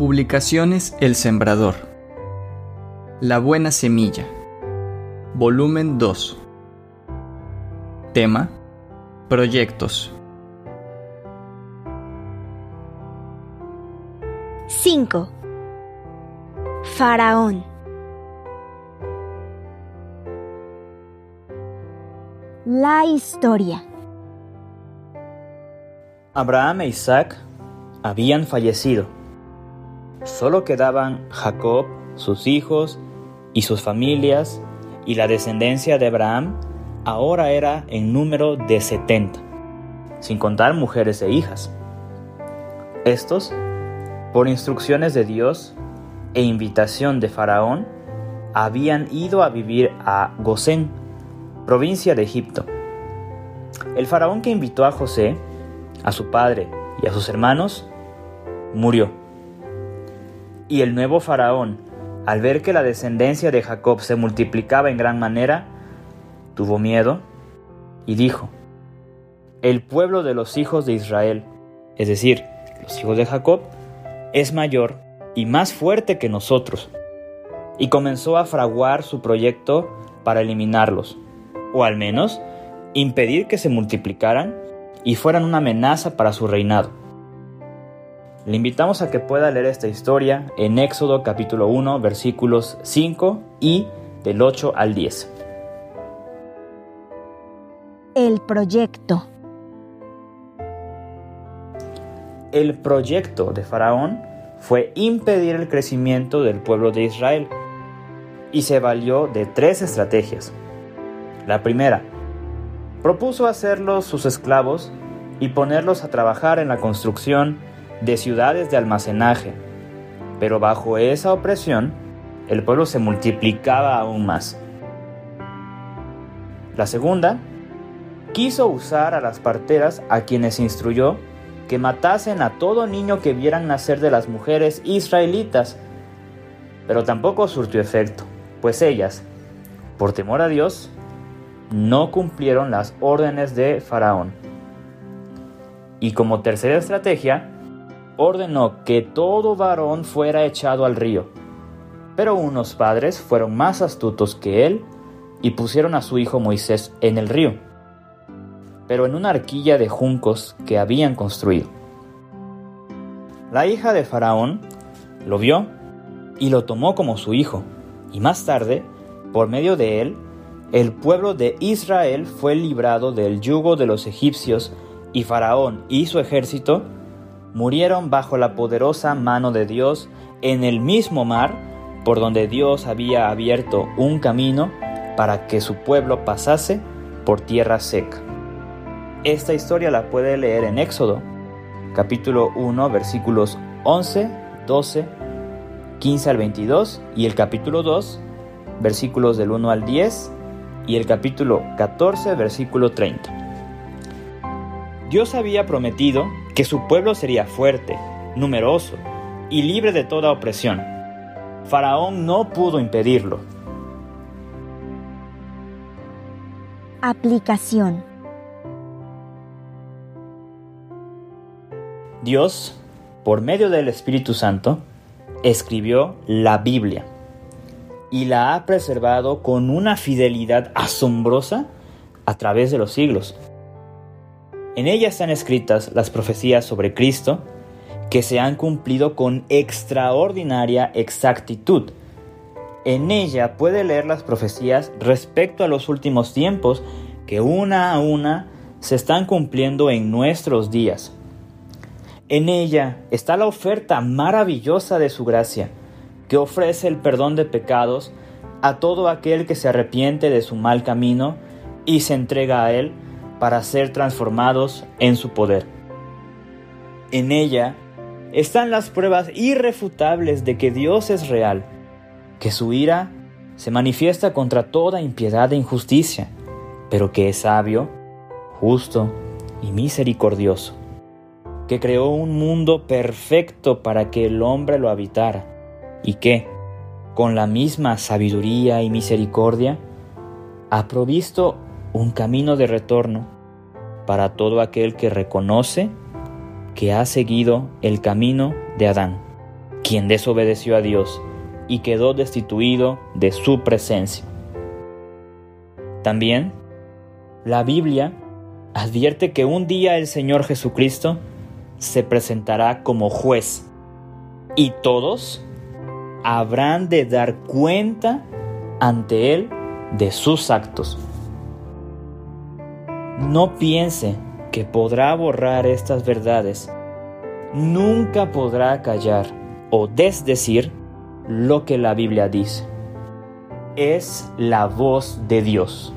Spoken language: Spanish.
Publicaciones El Sembrador. La Buena Semilla. Volumen 2. Tema. Proyectos. 5. Faraón. La historia. Abraham e Isaac habían fallecido. Solo quedaban Jacob, sus hijos y sus familias, y la descendencia de Abraham ahora era en número de 70, sin contar mujeres e hijas. Estos, por instrucciones de Dios e invitación de Faraón, habían ido a vivir a Gosén, provincia de Egipto. El faraón que invitó a José, a su padre y a sus hermanos, murió. Y el nuevo faraón, al ver que la descendencia de Jacob se multiplicaba en gran manera, tuvo miedo y dijo, el pueblo de los hijos de Israel, es decir, los hijos de Jacob, es mayor y más fuerte que nosotros. Y comenzó a fraguar su proyecto para eliminarlos, o al menos impedir que se multiplicaran y fueran una amenaza para su reinado. Le invitamos a que pueda leer esta historia en Éxodo capítulo 1 versículos 5 y del 8 al 10. El proyecto. El proyecto de Faraón fue impedir el crecimiento del pueblo de Israel y se valió de tres estrategias. La primera, propuso hacerlos sus esclavos y ponerlos a trabajar en la construcción de ciudades de almacenaje, pero bajo esa opresión el pueblo se multiplicaba aún más. La segunda, quiso usar a las parteras a quienes instruyó que matasen a todo niño que vieran nacer de las mujeres israelitas, pero tampoco surtió efecto, pues ellas, por temor a Dios, no cumplieron las órdenes de Faraón. Y como tercera estrategia, ordenó que todo varón fuera echado al río. Pero unos padres fueron más astutos que él y pusieron a su hijo Moisés en el río, pero en una arquilla de juncos que habían construido. La hija de Faraón lo vio y lo tomó como su hijo, y más tarde, por medio de él, el pueblo de Israel fue librado del yugo de los egipcios y Faraón y su ejército murieron bajo la poderosa mano de Dios en el mismo mar por donde Dios había abierto un camino para que su pueblo pasase por tierra seca. Esta historia la puede leer en Éxodo, capítulo 1, versículos 11, 12, 15 al 22 y el capítulo 2, versículos del 1 al 10 y el capítulo 14, versículo 30. Dios había prometido que su pueblo sería fuerte, numeroso y libre de toda opresión. Faraón no pudo impedirlo. Aplicación. Dios, por medio del Espíritu Santo, escribió la Biblia y la ha preservado con una fidelidad asombrosa a través de los siglos. En ella están escritas las profecías sobre Cristo que se han cumplido con extraordinaria exactitud. En ella puede leer las profecías respecto a los últimos tiempos que una a una se están cumpliendo en nuestros días. En ella está la oferta maravillosa de su gracia, que ofrece el perdón de pecados a todo aquel que se arrepiente de su mal camino y se entrega a Él para ser transformados en su poder. En ella están las pruebas irrefutables de que Dios es real, que su ira se manifiesta contra toda impiedad e injusticia, pero que es sabio, justo y misericordioso, que creó un mundo perfecto para que el hombre lo habitara y que, con la misma sabiduría y misericordia, ha provisto un camino de retorno para todo aquel que reconoce que ha seguido el camino de Adán, quien desobedeció a Dios y quedó destituido de su presencia. También, la Biblia advierte que un día el Señor Jesucristo se presentará como juez y todos habrán de dar cuenta ante Él de sus actos. No piense que podrá borrar estas verdades. Nunca podrá callar o desdecir lo que la Biblia dice. Es la voz de Dios.